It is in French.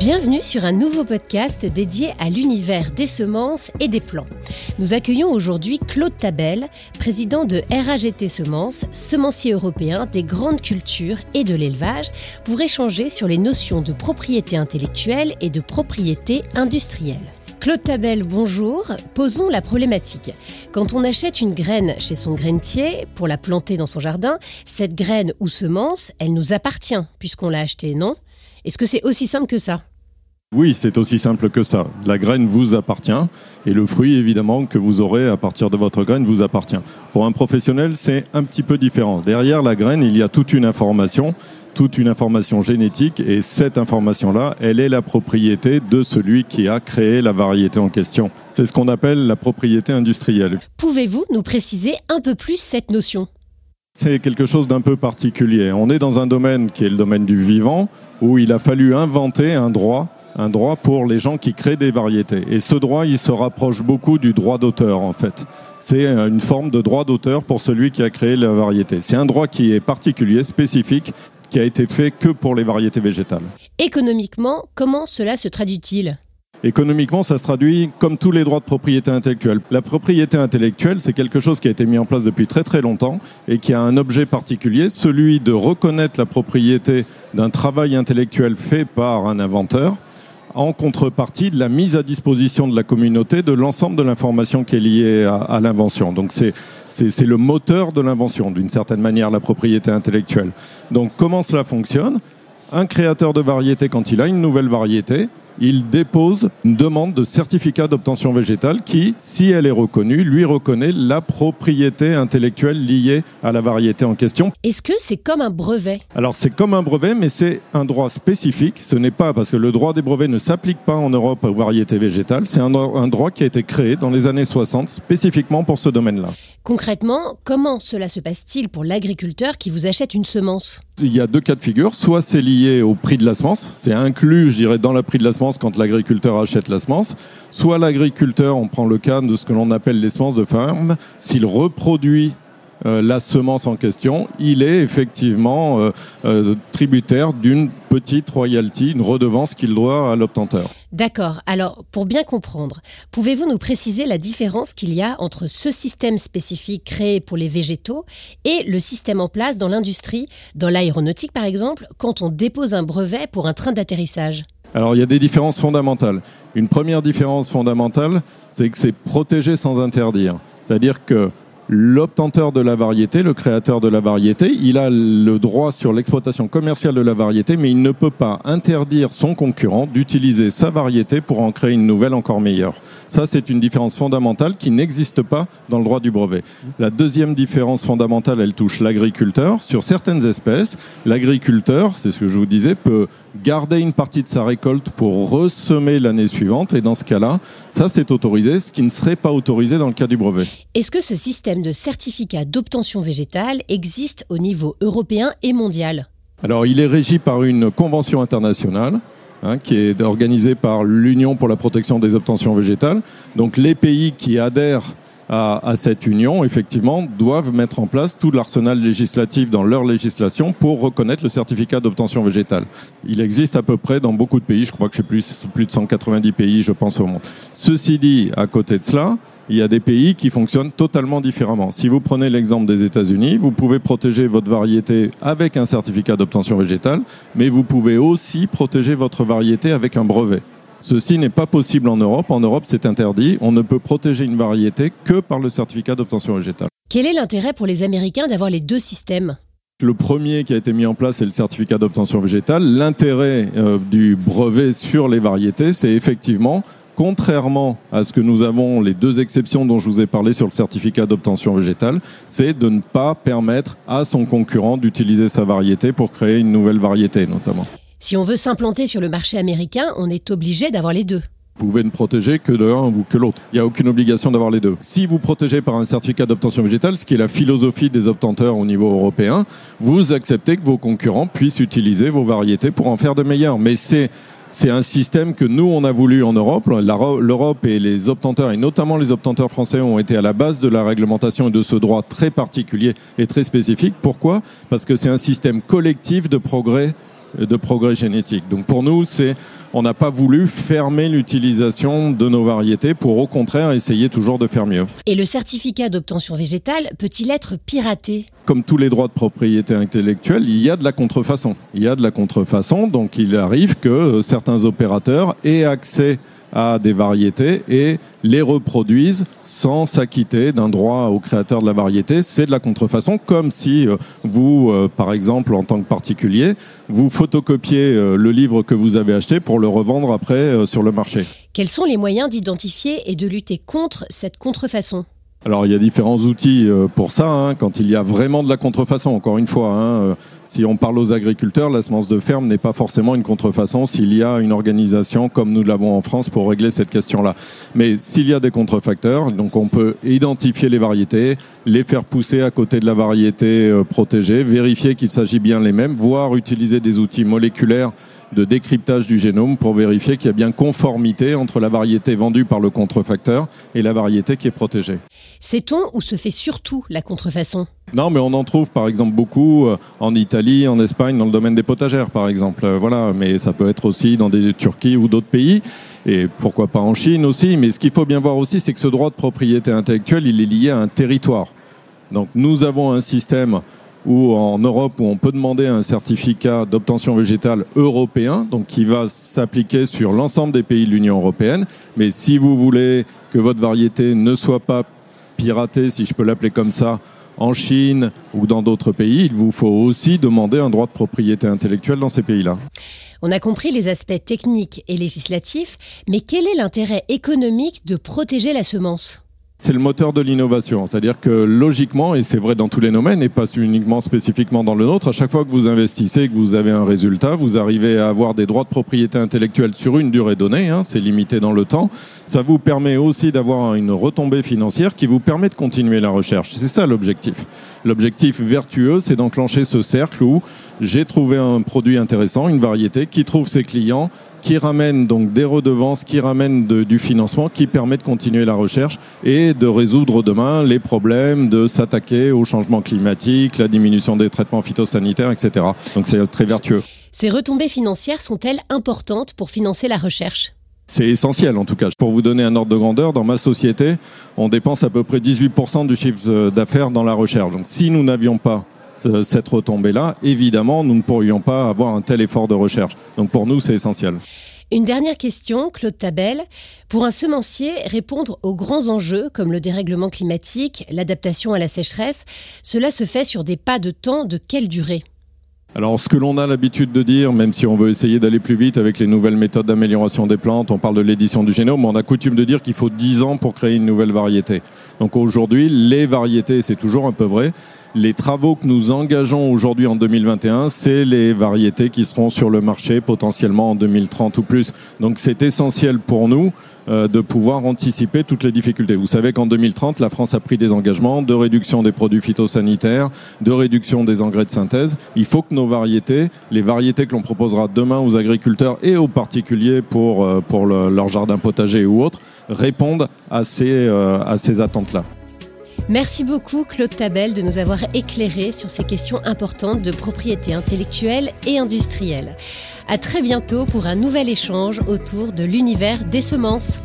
Bienvenue sur un nouveau podcast dédié à l'univers des semences et des plants. Nous accueillons aujourd'hui Claude Tabel, président de RAGT Semences, semencier européen des grandes cultures et de l'élevage, pour échanger sur les notions de propriété intellectuelle et de propriété industrielle. Claude Tabel, bonjour. Posons la problématique. Quand on achète une graine chez son grainetier pour la planter dans son jardin, cette graine ou semence, elle nous appartient puisqu'on l'a achetée, non? Est-ce que c'est aussi simple que ça? Oui, c'est aussi simple que ça. La graine vous appartient et le fruit, évidemment, que vous aurez à partir de votre graine vous appartient. Pour un professionnel, c'est un petit peu différent. Derrière la graine, il y a toute une information, toute une information génétique et cette information-là, elle est la propriété de celui qui a créé la variété en question. C'est ce qu'on appelle la propriété industrielle. Pouvez-vous nous préciser un peu plus cette notion? C'est quelque chose d'un peu particulier. On est dans un domaine qui est le domaine du vivant, où il a fallu inventer un droit un droit pour les gens qui créent des variétés. Et ce droit, il se rapproche beaucoup du droit d'auteur, en fait. C'est une forme de droit d'auteur pour celui qui a créé la variété. C'est un droit qui est particulier, spécifique, qui a été fait que pour les variétés végétales. Économiquement, comment cela se traduit-il? Économiquement, ça se traduit comme tous les droits de propriété intellectuelle. La propriété intellectuelle, c'est quelque chose qui a été mis en place depuis très très longtemps et qui a un objet particulier, celui de reconnaître la propriété d'un travail intellectuel fait par un inventeur en contrepartie de la mise à disposition de la communauté de l'ensemble de l'information qui est liée à, l'invention. Donc c'est c'est le moteur de l'invention, d'une certaine manière, la propriété intellectuelle. Donc comment cela fonctionne? Un créateur de variété, quand il a une nouvelle variété, il dépose une demande de certificat d'obtention végétale qui, si elle est reconnue, lui reconnaît la propriété intellectuelle liée à la variété en question. Est-ce que c'est comme un brevet? Alors c'est comme un brevet, mais c'est un droit spécifique. Ce n'est pas parce que le droit des brevets ne s'applique pas en Europe aux variétés végétales. C'est un, droit qui a été créé dans les années 60 spécifiquement pour ce domaine-là. Concrètement, comment cela se passe-t-il pour l'agriculteur qui vous achète une semence? Il y a deux cas de figure. Soit c'est lié au prix de la semence, c'est inclus, je dirais, dans le prix de la semence quand l'agriculteur achète la semence. Soit l'agriculteur, on prend le cas de ce que l'on appelle les semences de ferme, s'il reproduit euh, la semence en question, il est effectivement euh, euh, tributaire d'une petite royalty, une redevance qu'il doit à l'obtenteur. D'accord. Alors, pour bien comprendre, pouvez-vous nous préciser la différence qu'il y a entre ce système spécifique créé pour les végétaux et le système en place dans l'industrie, dans l'aéronautique par exemple, quand on dépose un brevet pour un train d'atterrissage? Alors il y a des différences fondamentales. Une première différence fondamentale, c'est que c'est protégé sans interdire. C'est-à-dire que l'obtenteur de la variété, le créateur de la variété, il a le droit sur l'exploitation commerciale de la variété, mais il ne peut pas interdire son concurrent d'utiliser sa variété pour en créer une nouvelle encore meilleure. Ça, c'est une différence fondamentale qui n'existe pas dans le droit du brevet. La deuxième différence fondamentale, elle touche l'agriculteur. Sur certaines espèces, l'agriculteur, c'est ce que je vous disais, peut garder une partie de sa récolte pour ressemer l'année suivante. Et dans ce cas-là, ça c'est autorisé, ce qui ne serait pas autorisé dans le cas du brevet. Est-ce que ce système de certificat d'obtention végétale existe au niveau européen et mondial Alors il est régi par une convention internationale. Hein, qui est organisée par l'Union pour la protection des obtentions végétales. Donc les pays qui adhèrent à, cette union, effectivement, doivent mettre en place tout l'arsenal législatif dans leur législation pour reconnaître le certificat d'obtention végétale. Il existe à peu près dans beaucoup de pays, je crois que c'est plus, plus de 190 pays, je pense, au monde. Ceci dit, à côté de cela, il y a des pays qui fonctionnent totalement différemment. Si vous prenez l'exemple des États-Unis, vous pouvez protéger votre variété avec un certificat d'obtention végétale, mais vous pouvez aussi protéger votre variété avec un brevet. Ceci n'est pas possible en Europe. En Europe, c'est interdit. On ne peut protéger une variété que par le certificat d'obtention végétale. Quel est l'intérêt pour les Américains d'avoir les deux systèmes? Le premier qui a été mis en place, c'est le certificat d'obtention végétale. L'intérêt euh, du brevet sur les variétés, c'est effectivement contrairement à ce que nous avons, les deux exceptions dont je vous ai parlé sur le certificat d'obtention végétale, c'est de ne pas permettre à son concurrent d'utiliser sa variété pour créer une nouvelle variété notamment. Si on veut s'implanter sur le marché américain, on est obligé d'avoir les deux. Vous pouvez ne protéger que l'un ou que l'autre. Il n'y a aucune obligation d'avoir les deux. Si vous protégez par un certificat d'obtention végétale, ce qui est la philosophie des obtenteurs au niveau européen, vous acceptez que vos concurrents puissent utiliser vos variétés pour en faire de meilleures. Mais c'est c'est un système que nous, on a voulu en Europe. L'Europe et les obtenteurs, et notamment les obtenteurs français, ont été à la base de la réglementation et de ce droit très particulier et très spécifique. Pourquoi? Parce que c'est un système collectif de progrès de progrès génétique. Donc pour nous, c'est on n'a pas voulu fermer l'utilisation de nos variétés pour au contraire essayer toujours de faire mieux. Et le certificat d'obtention végétale peut-il être piraté? Comme tous les droits de propriété intellectuelle, il y a de la contrefaçon. Il y a de la contrefaçon, donc il arrive que certains opérateurs aient accès à des variétés et les reproduisent sans s'acquitter d'un droit au créateur de la variété. C'est de la contrefaçon, comme si euh, vous, euh, par exemple, en tant que particulier, vous photocopiez euh, le livre que vous avez acheté pour le revendre après sur le marché. Quels sont les moyens d'identifier et de lutter contre cette contrefaçon? Alors il y a différents outils pour ça, hein, quand il y a vraiment de la contrefaçon, encore une fois. Hein, si on parle aux agriculteurs, la semence de ferme n'est pas forcément une contrefaçon s'il y a une organisation comme nous l'avons en France pour régler cette question-là. Mais s'il y a des contrefacteurs, donc on peut identifier les variétés, les faire pousser à côté de la variété euh, protégée, vérifier qu'il s'agit bien les mêmes, voire utiliser des outils moléculaires de décryptage du génome pour vérifier qu'il y a bien conformité entre la variété vendue par le contrefacteur et la variété qui est protégée. Sait-on où se fait surtout la contrefaçon? Non, mais on en trouve par exemple beaucoup euh, en Italie, en Espagne, dans le domaine des potagères par exemple. Euh, voilà, mais ça peut être aussi dans des Turquie ou d'autres pays et pourquoi pas en Chine aussi. Mais ce qu'il faut bien voir aussi, c'est que ce droit de propriété intellectuelle, il est lié à un territoire. Donc nous avons un système ou en Europe où on peut demander un certificat d'obtention végétale européen, donc qui va s'appliquer sur l'ensemble des pays de l'Union européenne. Mais si vous voulez que votre variété ne soit pas piratée, si je peux l'appeler comme ça, en Chine ou dans d'autres pays, il vous faut aussi demander un droit de propriété intellectuelle dans ces pays-là. On a compris les aspects techniques et législatifs, mais quel est l'intérêt économique de protéger la semence? C'est le moteur de l'innovation. C'est-à-dire que logiquement, et c'est vrai dans tous les domaines, et pas uniquement spécifiquement dans le nôtre, à chaque fois que vous investissez et que vous avez un résultat, vous arrivez à avoir des droits de propriété intellectuelle sur une durée donnée, hein, c'est limité dans le temps. Ça vous permet aussi d'avoir une retombée financière qui vous permet de continuer la recherche. C'est ça l'objectif. L'objectif vertueux, c'est d'enclencher ce cercle où j'ai trouvé un produit intéressant, une variété, qui trouve ses clients, qui ramène donc des redevances, qui ramène du financement, qui permet de continuer la recherche et de résoudre demain les problèmes de s'attaquer au changement climatique, la diminution des traitements phytosanitaires, etc. Donc c'est très vertueux. Ces retombées financières sont-elles importantes pour financer la recherche? C'est essentiel en tout cas. Pour vous donner un ordre de grandeur, dans ma société, on dépense à peu près 18% du chiffre d'affaires dans la recherche. Donc si nous n'avions pas cette retombée-là, évidemment, nous ne pourrions pas avoir un tel effort de recherche. Donc pour nous, c'est essentiel. Une dernière question, Claude Tabel. Pour un semencier, répondre aux grands enjeux comme le dérèglement climatique, l'adaptation à la sécheresse, cela se fait sur des pas de temps de quelle durée? Alors, ce que l'on a l'habitude de dire, même si on veut essayer d'aller plus vite avec les nouvelles méthodes d'amélioration des plantes, on parle de l'édition du génome, on a coutume de dire qu'il faut 10 ans pour créer une nouvelle variété. Donc aujourd'hui, les variétés, c'est toujours un peu vrai, les travaux que nous engageons aujourd'hui en 2021, c'est les variétés qui seront sur le marché potentiellement en 2030 ou plus. Donc c'est essentiel pour nous euh, de pouvoir anticiper toutes les difficultés. Vous savez qu'en 2030, la France a pris des engagements de réduction des produits phytosanitaires, de réduction des engrais de synthèse. Il faut que nos variétés, les variétés que l'on proposera demain aux agriculteurs et aux particuliers pour, euh, pour leur jardin potager ou autre, répondent à ces, euh, à ces attentes-là. Merci beaucoup Claude Tabel de nous avoir éclairé sur ces questions importantes de propriété intellectuelle et industrielle. À très bientôt pour un nouvel échange autour de l'univers des semences.